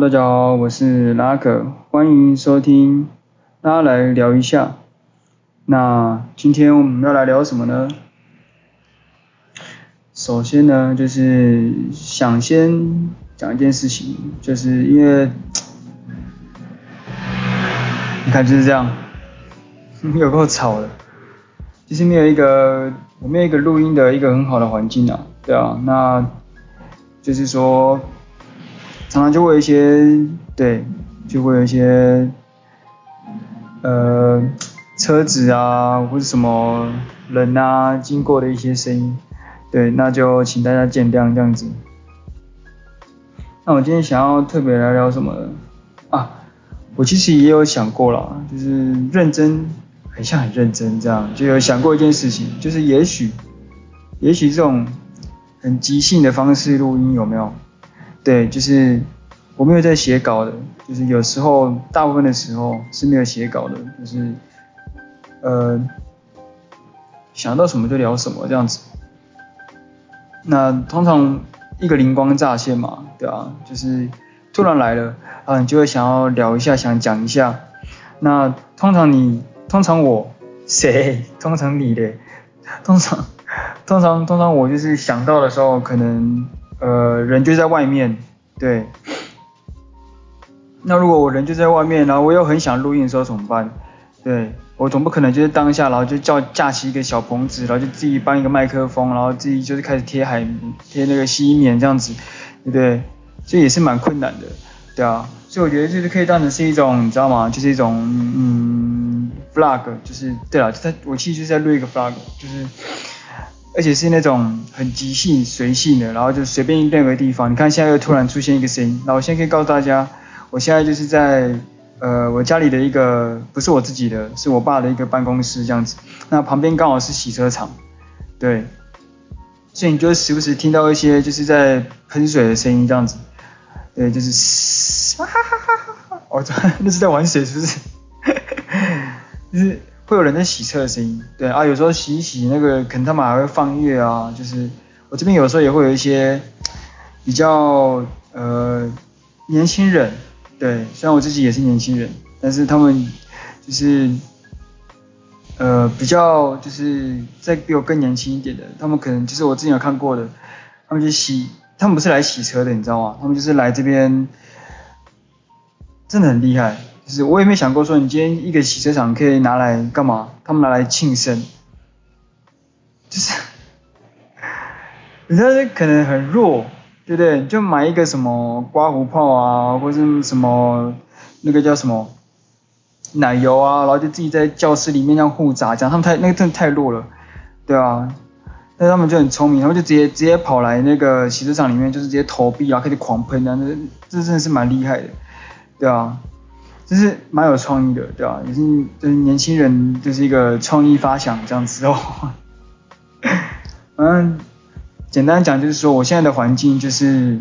大家好，我是拉克，欢迎收听，大家来聊一下。那今天我们要来聊什么呢？首先呢，就是想先讲一件事情，就是因为你看就是这样，有够吵的，就是没有一个我没有一个录音的一个很好的环境啊，对啊，那就是说。常常就会有一些，对，就会有一些，呃，车子啊，或者什么人啊经过的一些声音，对，那就请大家见谅这样子。那我今天想要特别聊聊什么？啊，我其实也有想过啦，就是认真，很像很认真这样，就有想过一件事情，就是也许，也许这种很即兴的方式录音有没有？对，就是我没有在写稿的，就是有时候大部分的时候是没有写稿的，就是呃想到什么就聊什么这样子。那通常一个灵光乍现嘛，对啊，就是突然来了啊，你就会想要聊一下，想讲一下。那通常你，通常我谁？通常你的，通常通常通常我就是想到的时候可能。呃，人就在外面，对。那如果我人就在外面，然后我又很想录音的时候怎么办？对，我总不可能就是当下，然后就叫架起一个小棚子，然后就自己搬一个麦克风，然后自己就是开始贴海贴那个吸音棉这样子，对不对？这也是蛮困难的，对啊。所以我觉得就是可以当成是一种，你知道吗？就是一种嗯，vlog，就是对啊，他我其实就是在录一个 vlog，就是。而且是那种很即兴随性的，然后就随便任何地方。你看现在又突然出现一个声音，那我现在可以告诉大家，我现在就是在呃我家里的一个不是我自己的，是我爸的一个办公室这样子。那旁边刚好是洗车场，对，所以你就时不时听到一些就是在喷水的声音这样子，对，就是哈哈哈哈哈哈，哦，那是在玩水是不是？就是。会有人在洗车的声音，对啊，有时候洗一洗那个，可能他们还会放乐啊，就是我这边有时候也会有一些比较呃年轻人，对，虽然我自己也是年轻人，但是他们就是呃比较就是再比我更年轻一点的，他们可能就是我之前有看过的，他们就洗，他们不是来洗车的，你知道吗？他们就是来这边，真的很厉害。就是我也没想过说，你今天一个洗车场可以拿来干嘛？他们拿来庆生，就是，人家可能很弱，对不对？就买一个什么刮胡泡啊，或者什么那个叫什么奶油啊，然后就自己在教室里面这样互砸，这样他们太那个真的太弱了，对啊。但他们就很聪明，他们就直接直接跑来那个洗车场里面，就是直接投币啊，开始狂喷啊，那这真的是蛮厉害的，对啊。就是蛮有创意的，对吧？也是就是年轻人就是一个创意发想这样子哦。嗯，简单讲就是说，我现在的环境就是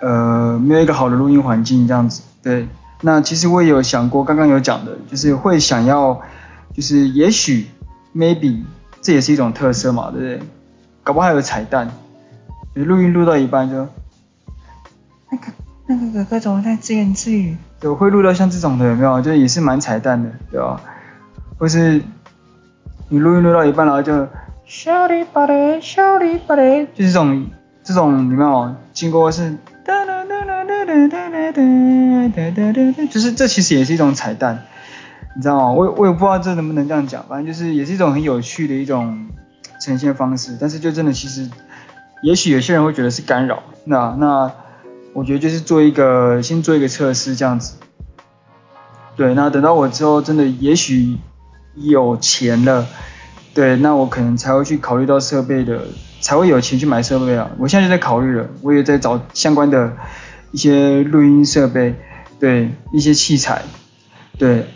呃没有一个好的录音环境这样子。对，那其实我也有想过，刚刚有讲的，就是会想要，就是也许 maybe 这也是一种特色嘛，对不对？搞不好还有彩蛋，就录音录到一半就那个。那个哥哥怎么在自言自语？对，会录到像这种的有没有？就也是蛮彩蛋的，对吧？或是你录音录到一半，然后就，小里巴雷，小里巴雷，就是这种这种有没有？经过是，哒哒哒哒哒哒哒哒哒哒哒哒，就是这其实也是一种彩蛋，你知道吗？我我也不知道这能不能这样讲，反正就是也是一种很有趣的一种呈现方式，但是就真的其实，也许有些人会觉得是干扰，那那。我觉得就是做一个，先做一个测试这样子。对，那等到我之后真的也许有钱了，对，那我可能才会去考虑到设备的，才会有钱去买设备啊。我现在就在考虑了，我也在找相关的一些录音设备，对，一些器材，对，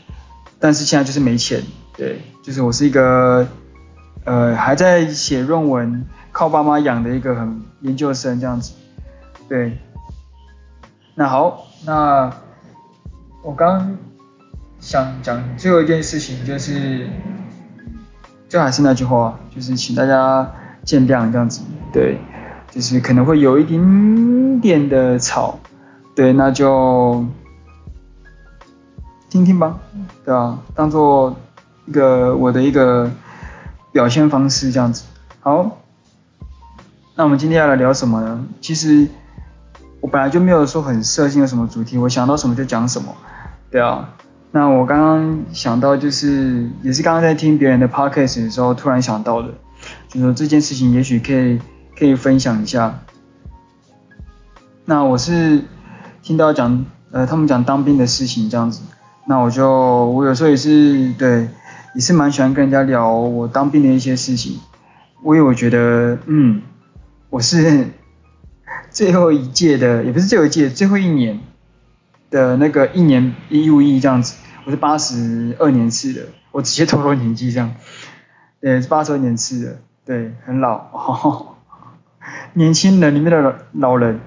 但是现在就是没钱，对，就是我是一个呃还在写论文，靠爸妈养的一个很研究生这样子，对。那好，那我刚想讲最后一件事情就是，就还是那句话，就是请大家见谅这样子，对，就是可能会有一点点的吵，对，那就听听吧，对吧？当做一个我的一个表现方式这样子。好，那我们今天要来聊什么呢？其实我本来就没有说很设定的什么主题，我想到什么就讲什么，对啊。那我刚刚想到就是，也是刚刚在听别人的 podcast 的时候突然想到的，就说这件事情也许可以可以分享一下。那我是听到讲呃他们讲当兵的事情这样子，那我就我有时候也是对，也是蛮喜欢跟人家聊我当兵的一些事情，因为我觉得嗯我是 最后一届的，也不是最后一届，最后一年。的那个一年义务役这样子，我是八十二年次的，我直接透露年纪这样，对，是八十二年次的，对，很老，哦、年轻人里面的老老人，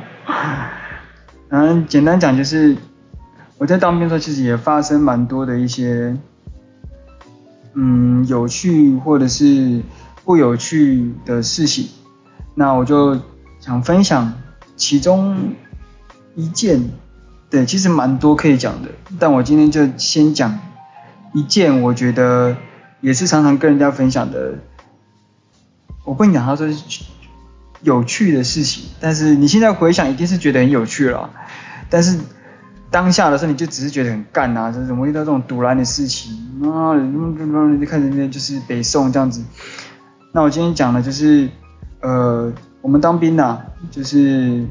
嗯，简单讲就是我在当兵的时候，其实也发生蛮多的一些，嗯，有趣或者是不有趣的事情，那我就想分享其中一件。对，其实蛮多可以讲的，但我今天就先讲一件，我觉得也是常常跟人家分享的。我不跟你讲，他说是有趣的事情，但是你现在回想，一定是觉得很有趣了。但是当下的时候，你就只是觉得很干啊，就是怎么遇到这种赌烂的事情啊？就看人家就是北宋这样子。那我今天讲的就是，呃，我们当兵呐、就是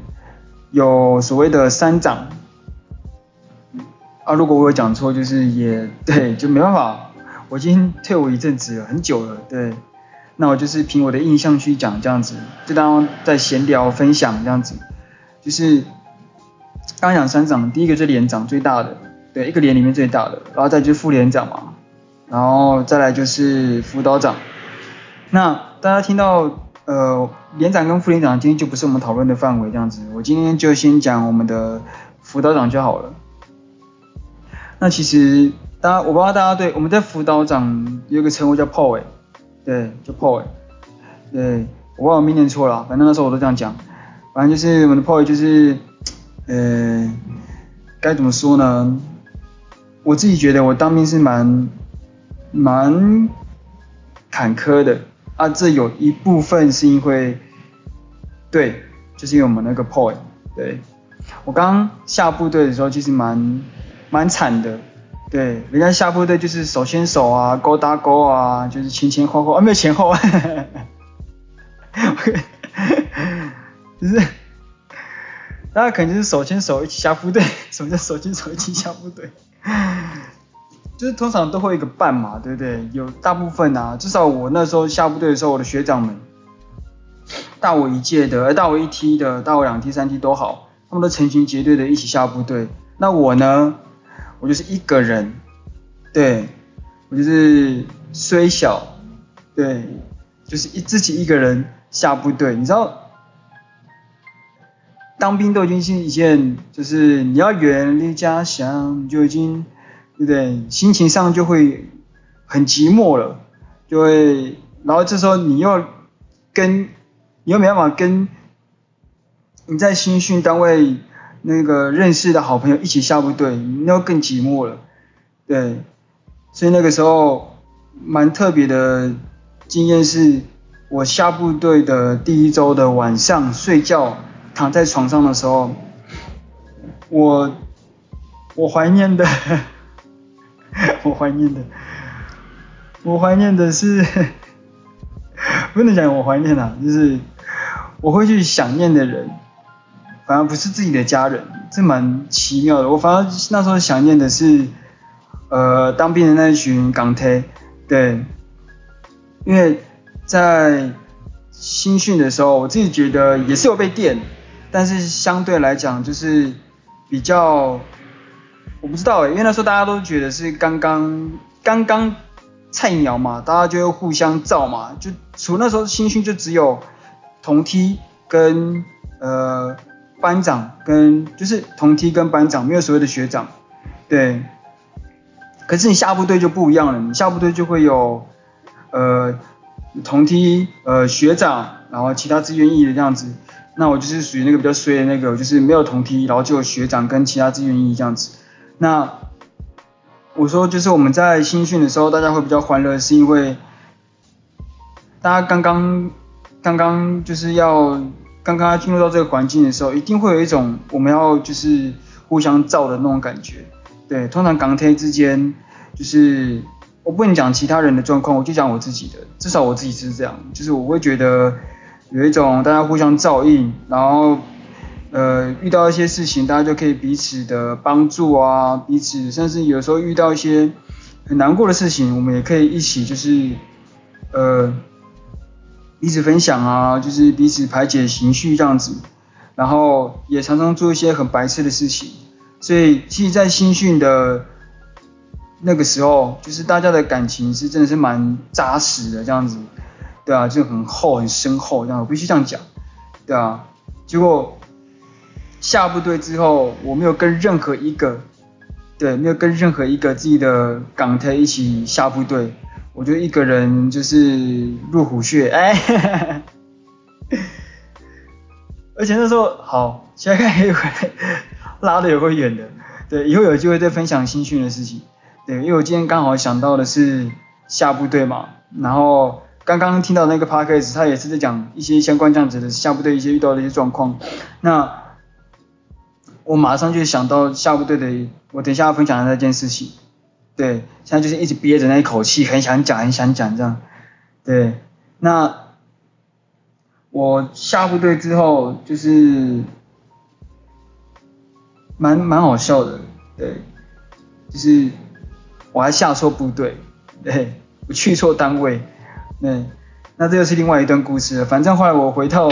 有所谓的三长。啊，如果我有讲错，就是也对，就没办法。我已经退伍一阵子了，很久了，对。那我就是凭我的印象去讲这样子，就当在闲聊分享这样子。就是刚讲三长，第一个是连长最大的，对，一个连里面最大的，然后再就是副连长嘛，然后再来就是辅导长。那大家听到呃连长跟副连长，今天就不是我们讨论的范围这样子，我今天就先讲我们的辅导长就好了。那其实，大家我不知道大家对我们在辅导长有个称呼叫炮委，对，叫炮委，对，我忘了没念错了，反正那时候我都这样讲，反正就是我们的炮委就是，呃，该怎么说呢？我自己觉得我当兵是蛮蛮坎坷的。啊，这有一部分是因为，对，就是因为我们那个炮委，对，我刚下部队的时候其实蛮。蛮惨的，对，人家下部队就是手牵手啊，勾搭勾啊，就是前前后后啊，没有前后，就是大家可能就是手牵手一起下部队，什么叫手牵手一起下部队？就是通常都会一个伴嘛，对不对？有大部分啊，至少我那时候下部队的时候，我的学长们，大我一届的，大我一梯的，大我两梯三梯都好，他们都成群结队的一起下部队，那我呢？我就是一个人，对，我就是虽小，对，就是一自己一个人下部队。你知道，当兵都已经是一件，就是你要远离家乡，就已经，对不对？心情上就会很寂寞了，就会，然后这时候你又跟，你又没办法跟你在新训单位。那个认识的好朋友一起下部队，那更寂寞了，对，所以那个时候蛮特别的经验是，我下部队的第一周的晚上睡觉躺在床上的时候，我我怀念的，我怀念的，我怀念的是，不能讲我怀念啊，就是我会去想念的人。反而不是自己的家人，这蛮奇妙的。我反而那时候想念的是，呃，当兵的那一群港铁，对，因为在新训的时候，我自己觉得也是有被电，但是相对来讲就是比较，我不知道诶，因为那时候大家都觉得是刚刚刚刚菜鸟嘛，大家就互相照嘛，就除那时候新训就只有同梯跟呃。班长跟就是同梯跟班长，没有所谓的学长，对。可是你下部队就不一样了，你下部队就会有呃同梯呃学长，然后其他志愿役的这样子，那我就是属于那个比较衰的那个，就是没有同梯，然后就有学长跟其他志愿役这样子。那我说就是我们在新训的时候，大家会比较欢乐，是因为大家刚刚刚刚就是要刚刚进入到这个环境的时候，一定会有一种我们要就是互相照的那种感觉。对，通常港铁之间就是。我不能讲其他人的状况，我就讲我自己的。至少我自己是这样，就是我会觉得有一种大家互相照应，然后呃遇到一些事情，大家就可以彼此的帮助啊，彼此甚至有时候遇到一些很难过的事情，我们也可以一起就是呃彼此分享啊，就是彼此排解情绪这样子，然后也常常做一些很白痴的事情。所以其实，在新训的。那个时候，就是大家的感情是真的是蛮扎实的这样子，对啊，就很厚很深厚这样，我必须这样讲，对啊。结果下部队之后，我没有跟任何一个，对，没有跟任何一个自己的港台一起下部队，我就一个人就是入虎穴，哎，而且那时候好，现在看一回拉的有够远的，对，以后有机会再分享新训的事情。对，因为我今天刚好想到的是下部队嘛，然后刚刚听到那个 podcast，他也是在讲一些相关这样子的下部队一些遇到的一些状况，那我马上就想到下部队的，我等一下要分享的那件事情，对，现在就是一直憋着那一口气，很想讲，很想讲这样，对，那我下部队之后就是蛮蛮好笑的，对，就是。我还下错部队，对，我去错单位，对，那这又是另外一段故事了。反正后来我回到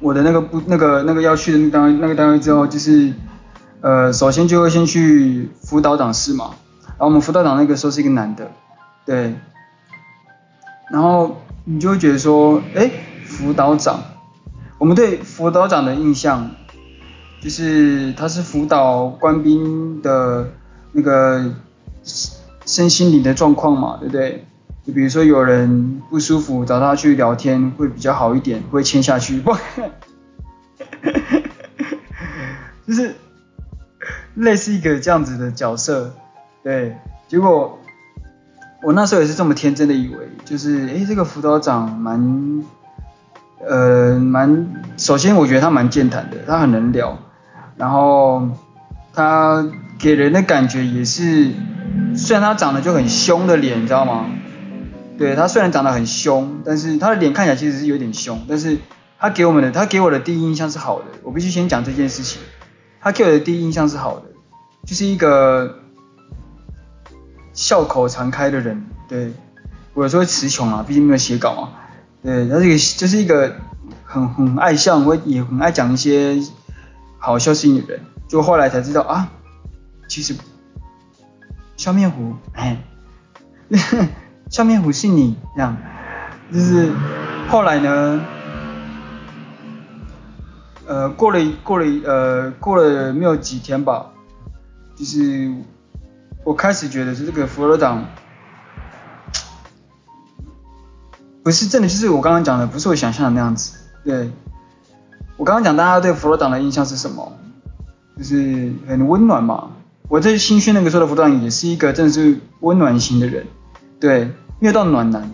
我的那个部、那个那个要去的那个单位、那个单位之后，就是呃，首先就会先去辅导长室嘛。然后我们辅导长那个时候是一个男的，对，然后你就会觉得说，哎，辅导长，我们对辅导长的印象就是他是辅导官兵的那个。身心灵的状况嘛，对不对？就比如说有人不舒服，找他去聊天会比较好一点，会签下去。不，就是类似一个这样子的角色，对。结果我那时候也是这么天真的以为，就是诶，这个辅导长蛮，呃，蛮，首先我觉得他蛮健谈的，他很能聊，然后他给人的感觉也是。虽然他长得就很凶的脸，你知道吗？对，他虽然长得很凶，但是他的脸看起来其实是有点凶，但是他给我们的，他给我的第一印象是好的。我必须先讲这件事情，他给我的第一印象是好的，就是一个笑口常开的人。对，我有时候词穷啊，毕竟没有写稿嘛。对，他这个就是一个很很爱笑，我也很爱讲一些好笑事情的人。就后来才知道啊，其实。笑面虎，哎，笑面虎是你这样，就是后来呢，呃，过了过了呃过了没有几天吧，就是我开始觉得是这个佛罗党，不是真的，就是我刚刚讲的，不是我想象的那样子。对，我刚刚讲大家对佛罗党的印象是什么？就是很温暖嘛。我在新训那个时候的辅导长也是一个真的是温暖型的人，对，没有到暖男，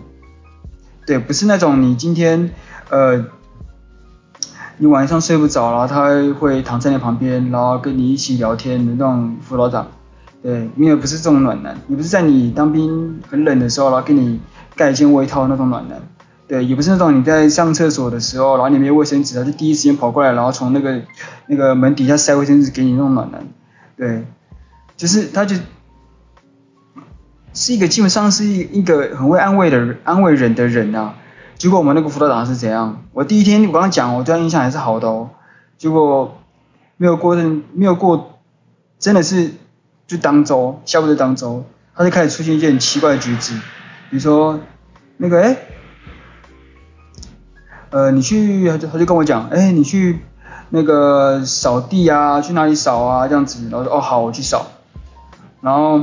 对，不是那种你今天呃，你晚上睡不着，然后他会躺在你旁边，然后跟你一起聊天的那种辅导长，对，因为不是这种暖男，也不是在你当兵很冷的时候，然后给你盖一件外套那种暖男，对，也不是那种你在上厕所的时候，然后你没有卫生纸，他就第一时间跑过来，然后从那个那个门底下塞卫生纸给你那种暖男，对。就是他就，是一个基本上是一个很会安慰的，安慰人的人啊。结果我们那个辅导长是怎样？我第一天我刚刚讲，我对他印象还是好的哦。结果没有过阵，没有过，真的是就当周，下部队当周，他就开始出现一件很奇怪的举止，比如说那个哎，呃，你去，他就他就跟我讲，哎，你去那个扫地啊，去哪里扫啊，这样子，然后说哦好，我去扫。然后，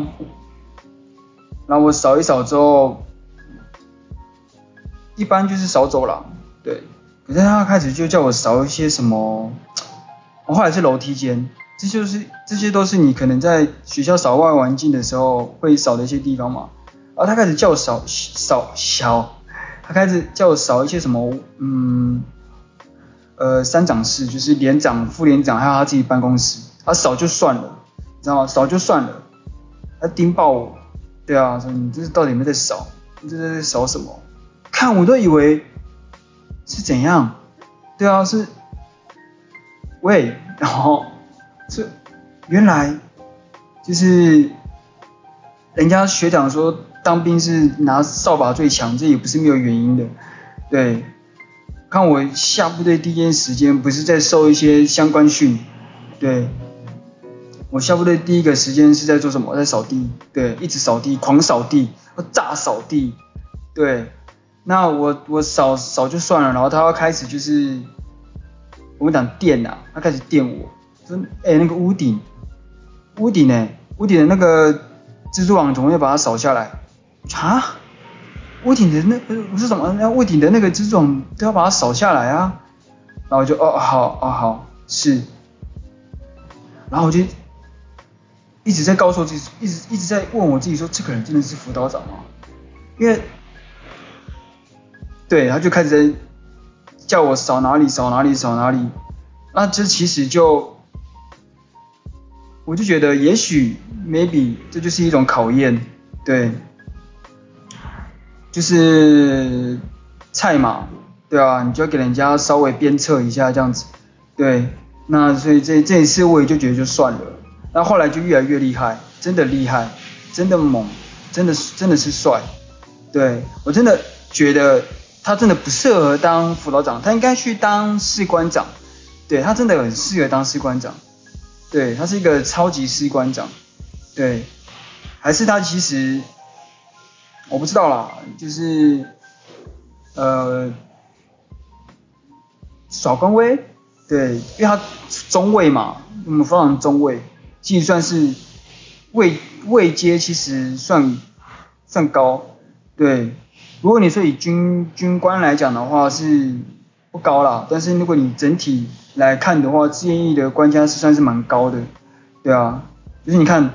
然后我扫一扫之后，一般就是扫走廊，对，可是他开始就叫我扫一些什么，我后来是楼梯间，这就是这些都是你可能在学校扫外环境的时候会扫的一些地方嘛。然后他开始叫我扫扫小，他开始叫我扫一些什么，嗯，呃，三长室就是连长、副连长还有他自己办公室，他扫就算了，你知道吗？扫就算了，他盯爆我，对啊，说你这是到底有没有在扫？你这是在扫什么？看我都以为是怎样，对啊，是，喂，然后这原来就是人家学长说当兵是拿扫把最强，这也不是没有原因的，对，看我下部队第一天时间不是在受一些相关训，对，我下部队第一个时间是在做什么？在扫地，对，一直扫地，狂扫地，炸扫地，对。那我我扫扫就算了，然后他要开始就是我们讲电呐，他开始电我，说哎那个屋顶屋顶呢，屋顶的那个蜘蛛网怎么会把它扫下来啊，屋顶的那不是什么，那屋顶的那个蜘蛛网都要把它扫下来啊，然后我就哦好哦好是，然后我就一直在告诉自己，一直一直在问我自己说，这个人真的是辅导长吗？因为。对，他就开始叫我扫哪里扫哪里扫哪里，那这其实就，我就觉得也许 maybe 这就是一种考验，对，就是菜嘛，对啊，你就要给人家稍微鞭策一下这样子，对，那所以这这一次我也就觉得就算了，那后来就越来越厉害，真的厉害，真的猛，真的是真的是帅，对，我真的觉得。他真的不适合当辅导长，他应该去当士官长。对，他真的很适合当士官长。对，他是一个超级士官长。对，还是他其实我不知道啦，就是呃耍官威。对，因为他中尉嘛，我们辅导长中尉，其实算是位位阶，其实算算高。对。如果你说以军军官来讲的话是不高啦，但是如果你整体来看的话，志愿役的官阶是算是蛮高的，对啊，就是你看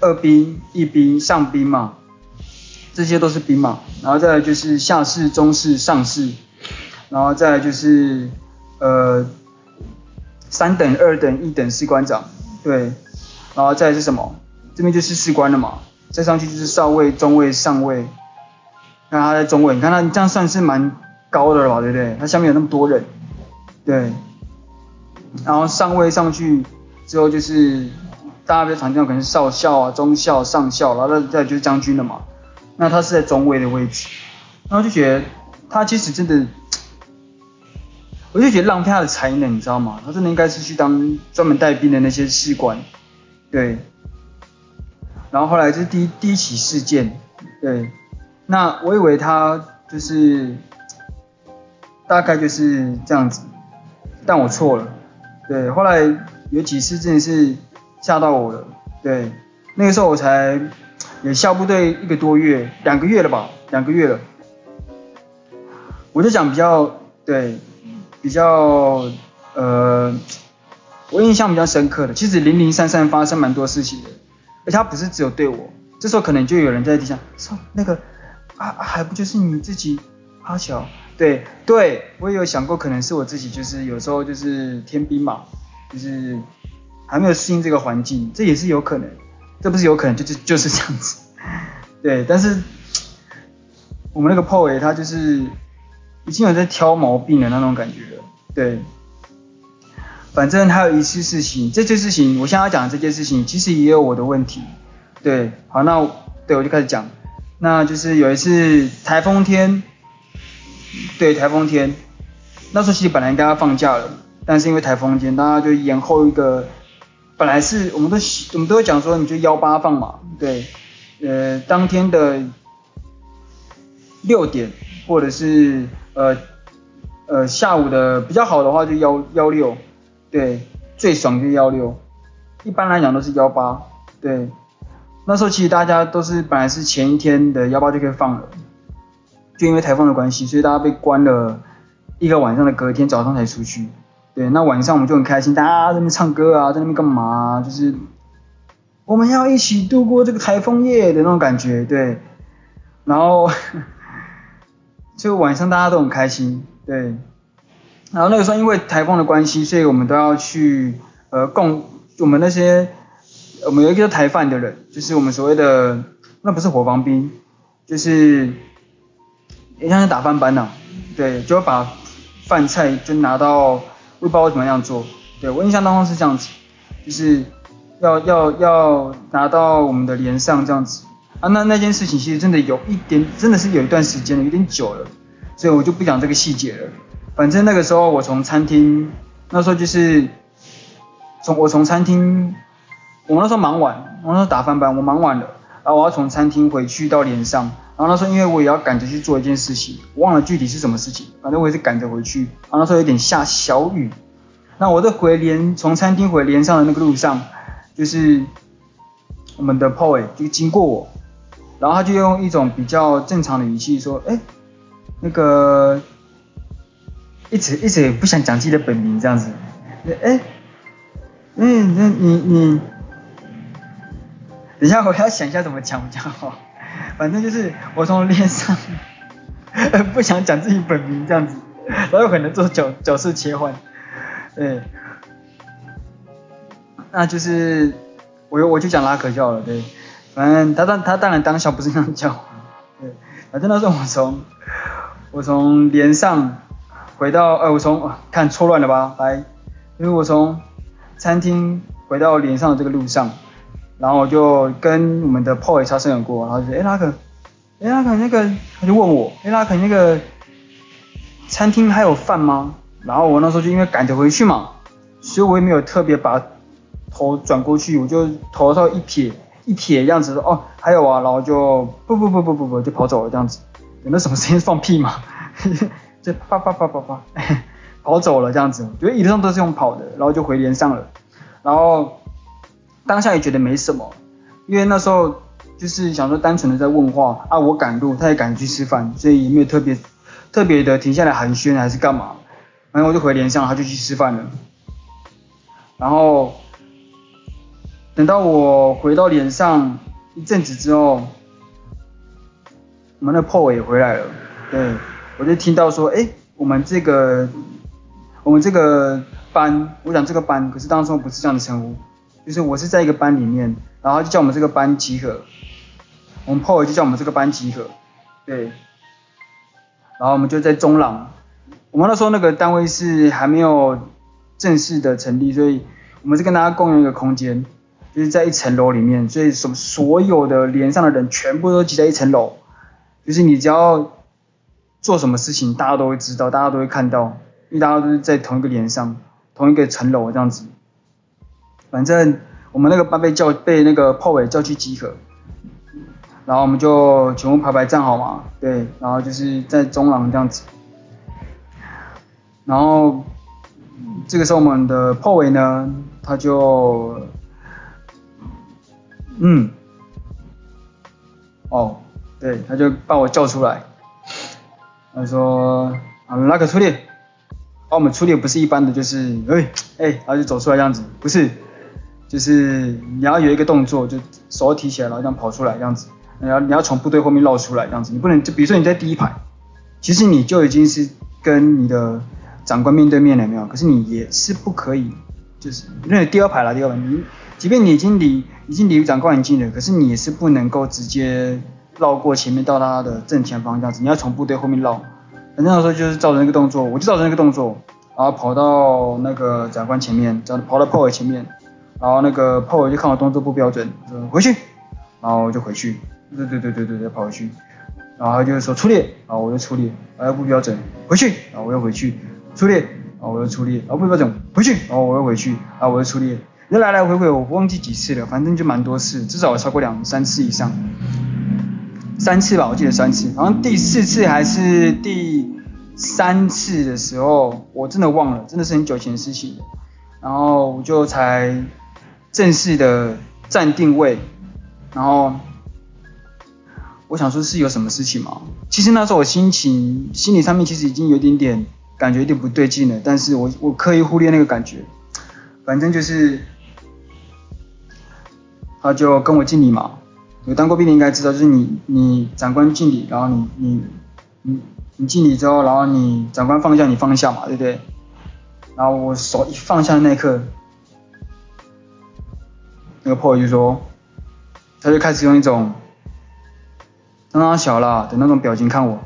二兵、一兵、上兵嘛，这些都是兵嘛，然后再来就是下士、中士、上士，然后再来就是呃三等、二等、一等士官长，对，然后再来是什么？这边就是士官了嘛，再上去就是少尉、中尉、上尉。那他在中位，你看他这样算是蛮高的了吧，对不对？他下面有那么多人，对。然后上位上去之后就是大家比较常见，可能是少校啊、中校、上校，然后再就是将军了嘛。那他是在中位的位置，然后就觉得他其实真的，我就觉得浪费他的才能，你知道吗？他真的应该是去当专门带兵的那些士官，对。然后后来这是第一第一起事件，对。那我以为他就是大概就是这样子，但我错了。对，后来有几次真的是吓到我了。对，那个时候我才也下部队一个多月，两个月了吧，两个月了。我就讲比较对，比较呃，我印象比较深刻的，其实零零散散发生蛮多事情的，而且他不是只有对我，这时候可能就有人在地上说那个。啊，还不就是你自己，阿乔？对对，我也有想过，可能是我自己，就是有时候就是天兵嘛，就是还没有适应这个环境，这也是有可能，这不是有可能，就是就是这样子。对，但是我们那个 PO 他就是已经有在挑毛病的那种感觉了。对，反正还有一次事情，这件事情我现在要讲的这件事情，其实也有我的问题。对，好，那对我就开始讲。那就是有一次台风天，对，台风天，那时候其实本来应该要放假了，但是因为台风天，大家就延后一个，本来是我们都我们都会讲说，你就幺八放嘛，对，呃，当天的六点或者是呃呃下午的比较好的话就幺幺六，对，最爽就幺六，一般来讲都是幺八，对。那时候其实大家都是本来是前一天的幺八就可以放了，就因为台风的关系，所以大家被关了一个晚上的隔天早上才出去。对，那晚上我们就很开心，大家在那边唱歌啊，在那边干嘛？就是我们要一起度过这个台风夜的那种感觉，对。然后 就晚上大家都很开心，对。然后那个时候因为台风的关系，所以我们都要去呃共我们那些我们有一个叫台饭的人，就是我们所谓的那不是伙房兵，就是也像是打饭班呐、对，就要把饭菜就拿到。我不知道怎么样做，对，我印象当中是这样子，就是要要要拿到我们的连上这样子啊。那那件事情其实真的有一点，真的是有一段时间了，有点久了，所以我就不讲这个细节了。反正那个时候我从餐厅，那时候就是从我从餐厅，我那时候忙完，我那时候打翻班，我忙完了，然后我要从餐厅回去到连上。然后那时候因为我也要赶着去做一件事情，我忘了具体是什么事情，反正我也是赶着回去。然后那时候有点下小雨，那我在回连从餐厅回连上的那个路上，就是我们的 POY 就经过我，然后他就用一种比较正常的语气说：“哎，那个一直一直也不想讲自己的本名这样子，哎，嗯，那你你，等一下我要想一下怎么讲比较好。”反正就是我从脸上 不想讲自己本名这样子，然后可能做角角色切换，对，那就是我我就讲拉可叫了，对，反正他当他当然当下不是那样叫，对，反正那时候我从我从连上回到，呃，我从看错乱了吧，来，因为我从餐厅回到连上的这个路上。然后我就跟我们的 POY 擦身而过，然后就说：“哎，拉可，哎，拉可那个，他就问我，哎，拉可那个餐厅还有饭吗？”然后我那时候就因为赶着回去嘛，所以我也没有特别把头转过去，我就头上一撇一撇样子说：“哦，还有啊。”然后就不不不不不不就跑走了这样子。有那什么声音放屁嘛？就啪啪啪啪啪，跑走了这样子。觉得一路上都是用跑的，然后就回连上了，然后。当下也觉得没什么，因为那时候就是想说单纯的在问话啊，我赶路，他也赶去吃饭，所以也没有特别特别的停下来寒暄还是干嘛，然后我就回连上，他就去吃饭了。然后等到我回到连上一阵子之后，我们的 Po 也回来了，对，我就听到说，哎，我们这个我们这个班，我讲这个班，可是当初不是这样的称呼。就是我是在一个班里面，然后就叫我们这个班集合，我们 PO 就叫我们这个班集合，对，然后我们就在中朗，我们那时候那个单位是还没有正式的成立，所以我们是跟大家共用一个空间，就是在一层楼里面，所以什么所有的连上的人全部都挤在一层楼，就是你只要做什么事情，大家都会知道，大家都会看到，因为大家都是在同一个连上，同一个层楼这样子。反正我们那个班被叫被那个炮尾叫去集合，然后我们就全部排排站好嘛，对，然后就是在中廊这样子，然后这个时候我们的炮尾呢，他就，嗯，哦，对，他就把我叫出来，他说啊，拉可出列，啊，我们出列不是一般的就是，哎哎，然后就走出来这样子，不是。就是你要有一个动作，就手提起来，然后这样跑出来这样子。你要你要从部队后面绕出来这样子，你不能就比如说你在第一排，其实你就已经是跟你的长官面对面了，没有？可是你也是不可以，就是那第二排了，第二排，你即便你已经离已经离长官很近了，可是你也是不能够直接绕过前面到他的正前方这样子，你要从部队后面绕。反正那时候就是照着那个动作，我就照着那个动作，然后跑到那个长官前面，这样跑到炮位前面。然后那个炮友就看我动作不标准，说回去，然后我就回去，对对对对对对，跑回去，然后他就说出列，然后我就出列，然后不标准，回去，然后我又回去，出列，然后我又出列，然后不标准，回去，然后我又回去，然后我又出列，那来来回回我忘记几次了，反正就蛮多次，至少超过两三次以上，三次吧，我记得三次，好像第四次还是第三次的时候，我真的忘了，真的是很久前的事情，然后我就才。正式的站定位，然后我想说是有什么事情吗？其实那时候我心情心理上面其实已经有点点感觉有点不对劲了，但是我我刻意忽略那个感觉，反正就是，他就跟我敬礼嘛，有当过兵的应该知道，就是你你长官敬礼，然后你你你你敬礼之后，然后你长官放下你放下嘛，对不对？然后我手一放下的那一刻，那个 PO 就说，他就开始用一种，冲三小啦的那种表情看我。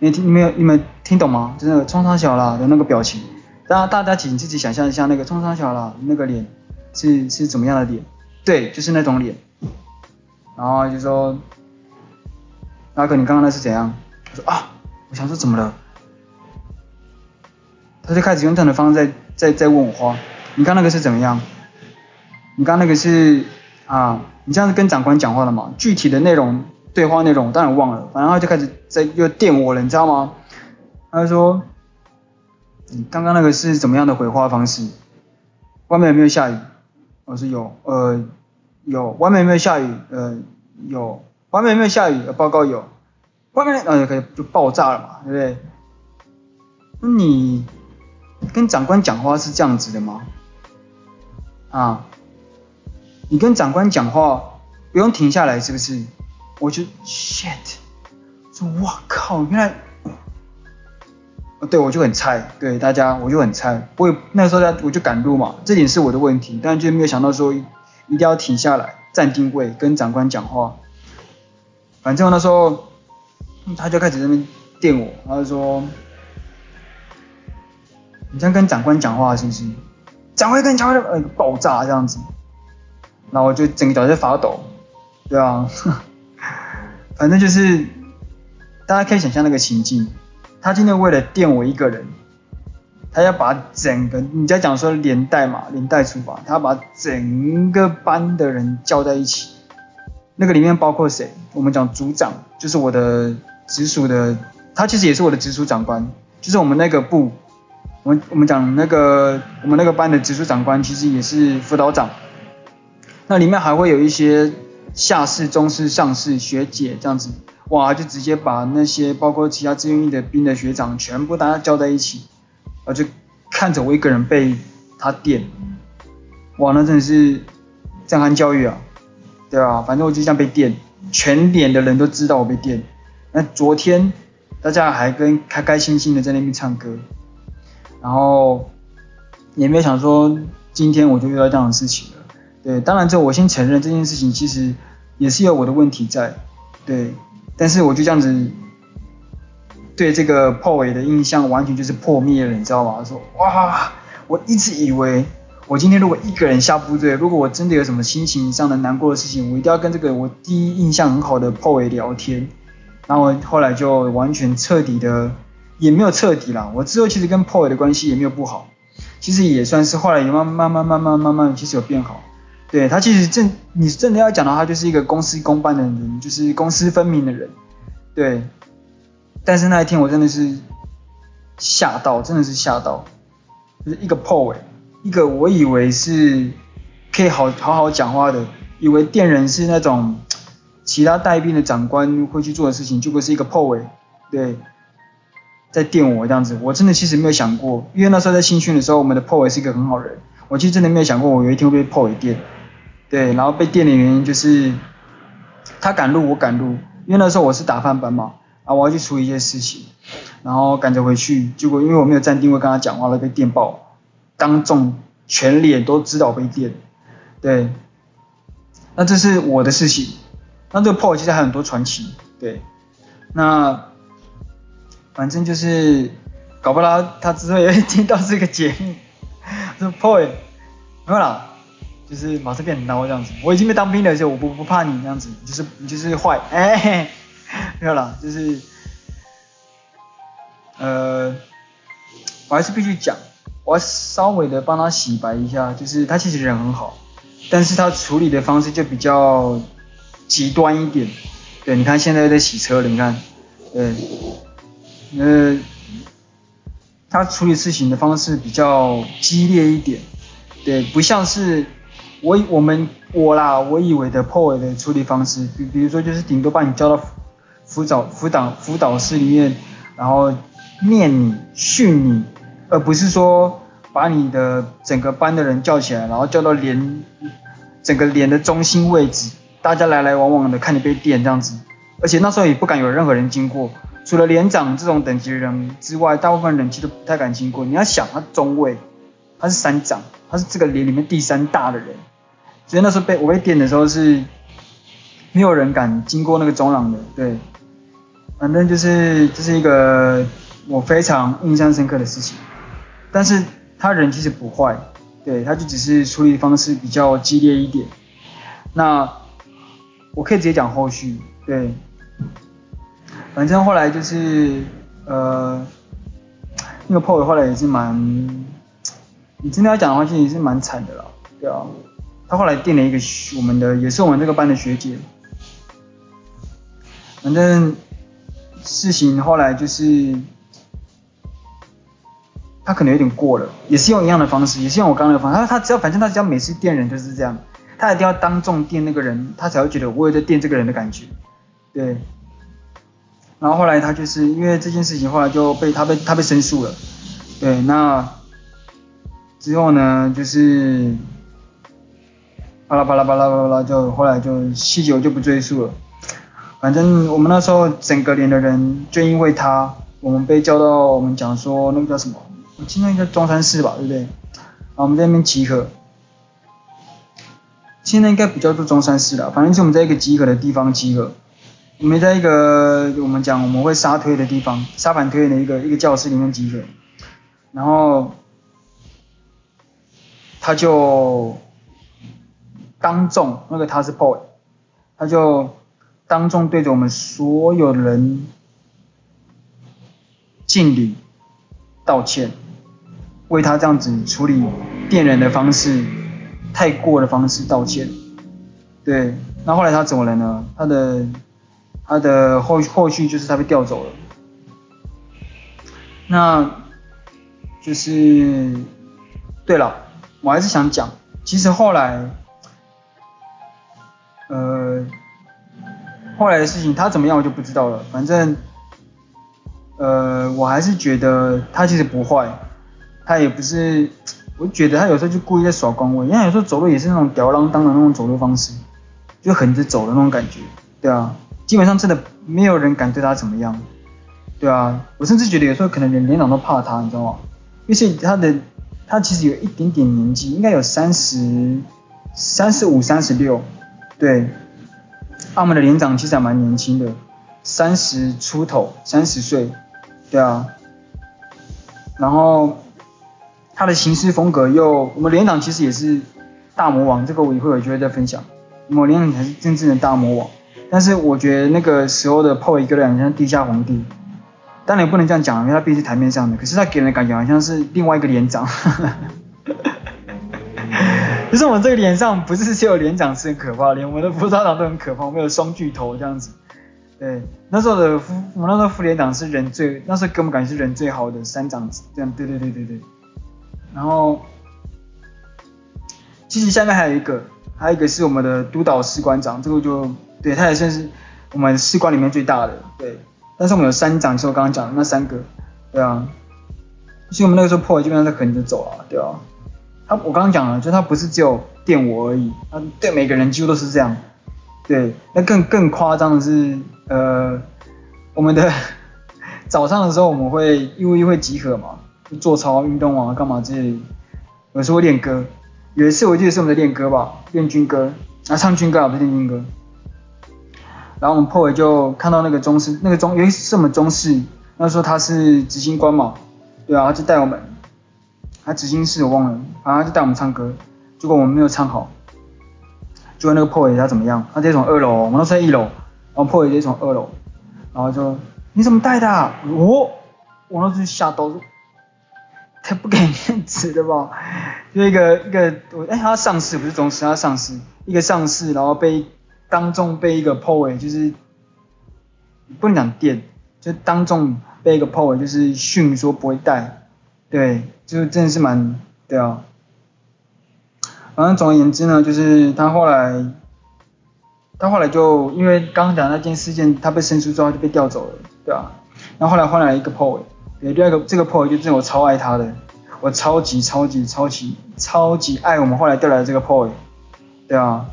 你听，你们有你们听懂吗？就是那个冲三小啦的那个表情。大家大家请自己想象一下那个冲三小啦那个脸是是怎么样的脸？对，就是那种脸。然后就说，阿哥你刚刚那是怎样？我说啊，我想说怎么了？他就开始用这样的方式在在在问我话，你刚那个是怎么样？你刚那个是啊，你这样子跟长官讲话了吗？具体的内容对话内容我当然忘了，反正他就开始在又电我了，你知道吗？他就说，你刚刚那个是怎么样的回话方式？外面有没有下雨？我说有，呃有。外面有没有下雨？呃有。外面有没有下雨？报告有。外面呃可以就爆炸了嘛，对不对？那你。跟长官讲话是这样子的吗？啊，你跟长官讲话不用停下来是不是？我就 shit，说哇靠，原来，对我就很菜，对大家我就很菜，我也那时候在我就赶路嘛，这点是我的问题，但就没有想到说一定要停下来站定位跟长官讲话，反正那时候他就开始在那边电我，他就说。你这样跟长官讲话是不是？长官跟你讲话就呃爆炸这样子，然后就整个脚在发抖，对啊，反正就是大家可以想象那个情境，他今天为了电我一个人，他要把整个你在讲说连带嘛，连带处罚，他要把整个班的人叫在一起，那个里面包括谁？我们讲组长，就是我的直属的，他其实也是我的直属长官，就是我们那个部。我们我们讲那个我们那个班的直属长官其实也是辅导长，那里面还会有一些下士、中士、上士、学姐这样子，哇，就直接把那些包括其他志愿役的兵的学长全部大家叫在一起，啊就看着我一个人被他电，哇，那真的是震撼教育啊，对啊，反正我就这样被电，全连的人都知道我被电，那昨天大家还跟开开心心的在那边唱歌。然后也没有想说今天我就遇到这样的事情了，对，当然这我先承认这件事情其实也是有我的问题在，对，但是我就这样子对这个破尾的印象完全就是破灭了，你知道吗？说哇，我一直以为我今天如果一个人下部队，如果我真的有什么心情上的难过的事情，我一定要跟这个我第一印象很好的破尾聊天，然后后来就完全彻底的。也没有彻底啦，我之后其实跟 PO 的关系也没有不好，其实也算是后来也慢慢慢慢慢慢慢慢其实有变好。对，他其实真你真的要讲到他就是一个公私公办的人，就是公私分明的人。对，但是那一天我真的是吓到，真的是吓到，就是一个 PO，一个我以为是可以好好好讲话的，以为电人是那种其他带兵的长官会去做的事情，结果是一个 PO，对。在电我这样子，我真的其实没有想过，因为那时候在新训的时候，我们的 PO 也是一个很好人，我其实真的没有想过我有一天会被 PO 电，对，然后被电的原因就是他赶路，我赶路，因为那时候我是打饭班嘛，啊，我要去处理一些事情，然后赶着回去，结果因为我没有站定位跟他讲话了，被电爆，当众全脸都知道被电，对，那这是我的事情，那这个 PO 其实还有很多传奇，对，那。反正就是，搞不好他之后也会听到这个节目，说 POY 没有啦，就是马上变很孬这样子。我已经被当兵了，就我不不怕你这样子，就是你就是坏，哎，没有了，就是，呃，我还是必须讲，我要稍微的帮他洗白一下，就是他其实人很好，但是他处理的方式就比较极端一点。对，你看现在在洗车了，你看，对。呃，他处理事情的方式比较激烈一点，对，不像是我我们我啦，我以为的破尾的处理方式，比比如说就是顶多把你叫到辅导辅导辅导室里面，然后念你、训你，而不是说把你的整个班的人叫起来，然后叫到连整个连的中心位置，大家来来往往的看你被电这样子，而且那时候也不敢有任何人经过，除了连长这种等级的人之外，大部分人其实都不太敢经过。你要想，他中尉，他是三长，他是这个连里面第三大的人，所以那时候被我被电的时候是没有人敢经过那个中廊的，对。反正就是这是一个我非常印象深刻的事情，但是他人其实不坏，对，他就只是处理方式比较激烈一点。那我可以直接讲后续，对，反正后来就是呃，那个破尾后来也是蛮，你真的要讲的话，其实也是蛮惨的啦，对啊，他后来电了一个我们的，也是我们这个班的学姐，反正。事情后来就是，他可能有点过了，也是用一样的方式，也是用我刚刚的方式。他他只要反正他只要每次电人就是这样，他一定要当众电那个人，他才会觉得我有在电这个人的感觉。对。然后后来他就是因为这件事情，后来就被他被他被申诉了。对，那之后呢，就是巴拉巴拉巴拉巴拉，就后来就细节我就不赘述了。反正我们那时候整个连的人，就因为他，我们被叫到我们讲说那个叫什么，我记得应该中山市吧，对不对？啊，我们在那边集合，现在应该不叫做中山市了，反正是我们在一个集合的地方集合，我们在一个我们讲我们会沙推的地方，沙盘推的一个一个教室里面集合，然后他就当众那个他是 boy，他就。当众对着我们所有人敬礼道歉，为他这样子处理电人的方式太过的方式道歉。对，那后来他怎么了呢？他的他的后后续就是他被调走了。那就是对了，我还是想讲，其实后来呃。后来的事情他怎么样我就不知道了，反正，呃，我还是觉得他其实不坏，他也不是，我觉得他有时候就故意在耍光威，因为有时候走路也是那种吊儿郎当的那种走路方式，就横着走的那种感觉，对啊，基本上真的没有人敢对他怎么样，对啊，我甚至觉得有时候可能连连长都怕他，你知道吗？因为他的他其实有一点点年纪，应该有三十三十五、三十六，对。他们的连长其实还蛮年轻的，三十出头，三十岁，对啊。然后他的行事风格又，我们连长其实也是大魔王，这个我一会儿就会再分享。我们连长才是真正的大魔王，但是我觉得那个时候的炮一个人像地下皇帝，当然也不能这样讲，因为他毕竟是台面上的，可是他给人的感觉好像是另外一个连长。可是我们这个连上不是只有连长是很可怕，连我们的副连长都很可怕，我们有双巨头这样子。对，那时候的副，我们那时候副连长是人最，那时候给我们感觉是人最好的三长子，这样，对对对对对。然后，其实下面还有一个，还有一个是我们的督导士官长，这个就，对，他也算是我们士官里面最大的，对。但是我们有三长，就是我刚刚讲的那三个，对啊。所以我们那个时候破了，基本上是横着走啊，对啊。他我刚刚讲了，就他不是只有电我而已，他对每个人几乎都是这样。对，那更更夸张的是，呃，我们的 早上的时候我们会一对一会集合嘛，做操运动啊干嘛之类的，有时候会练歌。有一次我记得是我们在练歌吧，练军歌，啊唱军歌啊不是练军歌。然后我们破尾就看到那个中士，那个中尤其是我们中士，那时候他是执行官嘛，对啊，他就带我们。他执行室我忘了，然后他就带我们唱歌，结果我们没有唱好，结果那个破尾他怎么样？他直接从二楼，我们都在一楼，然后破尾直接从二楼，然后就你怎么带的？啊？我我那时候吓到，太不给面子了吧？就一个一个我哎他上士不是中士，他上士一个上士，然后被当众被一个 POY 就是不能讲电，就当众被一个 POY 就是训说不会带。对，就真的是蛮，对啊。反正总而言之呢，就是他后来，他后来就因为刚刚讲那件事件，他被申诉之后就被调走了，对啊。然后后来换来一个 PO，对，第二个这个 PO 就是我超爱他的，我超级超级超级超级爱我们后来调来的这个 PO，对啊，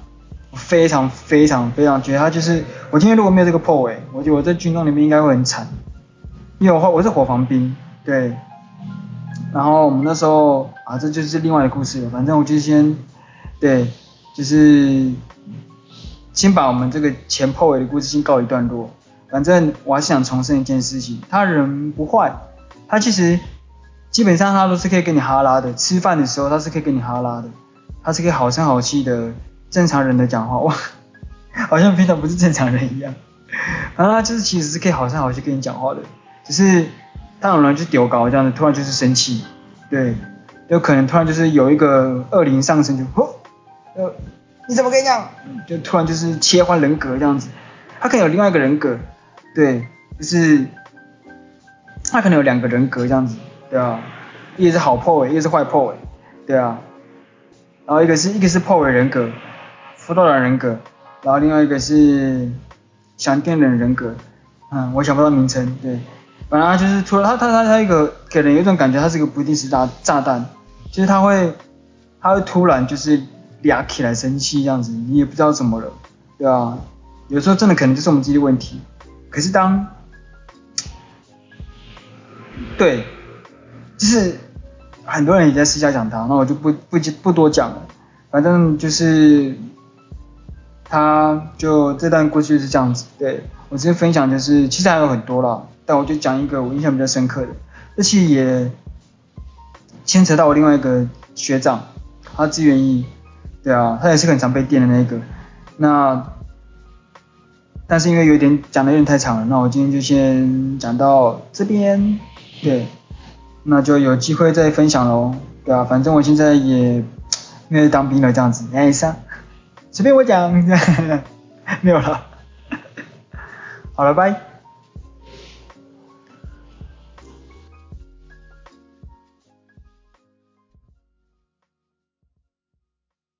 非常非常非常觉得他就是，我今天如果没有这个 PO，我觉得我在军中里面应该会很惨，因为我我是火防兵，对，然后我们那时候啊，这就是另外的故事了，反正我就先，对，就是先把我们这个前 PO 的故事先告一段落。反正我还是想重申一件事情，他人不坏，他其实基本上他都是可以跟你哈拉的，吃饭的时候他是可以跟你哈拉的，他是可以好声好气的正常人的讲话，哇，好像平常不是正常人一样，然后他就是其实是可以好声好气跟你讲话的，只是他有人就丢高这样子，突然就是生气，对，有可能突然就是有一个恶灵上身就，呵，呃，你怎么可以这样，就突然就是切换人格这样子，他可能有另外一个人格。对，就是他可能有两个人格这样子，对啊，一个是好破位，一个是坏破位，对啊，然后一个是一个是破位人格，辅导员人格，然后另外一个是想电人人格，嗯，我想不到名称，对，本来就是除了他他他他一个给人有一种感觉，他是一个不定时炸炸弹，就是他会他会突然就是俩起来生气这样子，你也不知道怎么了，对啊，有时候真的可能就是我们自己的问题。可是当，对，就是很多人也在私下讲他，那我就不不不多讲了。反正就是，他就这段过去是这样子。对，我直接分享就是，其实还有很多啦，但我就讲一个我印象比较深刻的。这期也牵扯到我另外一个学长，他自愿役，对啊，他也是很常被电的那个。那。但是因为有点讲的有点太长了，那我今天就先讲到这边，对，那就有机会再分享喽，对啊，反正我现在也因为当兵了这样子，哎，上，随便我讲，没有了，好了，拜。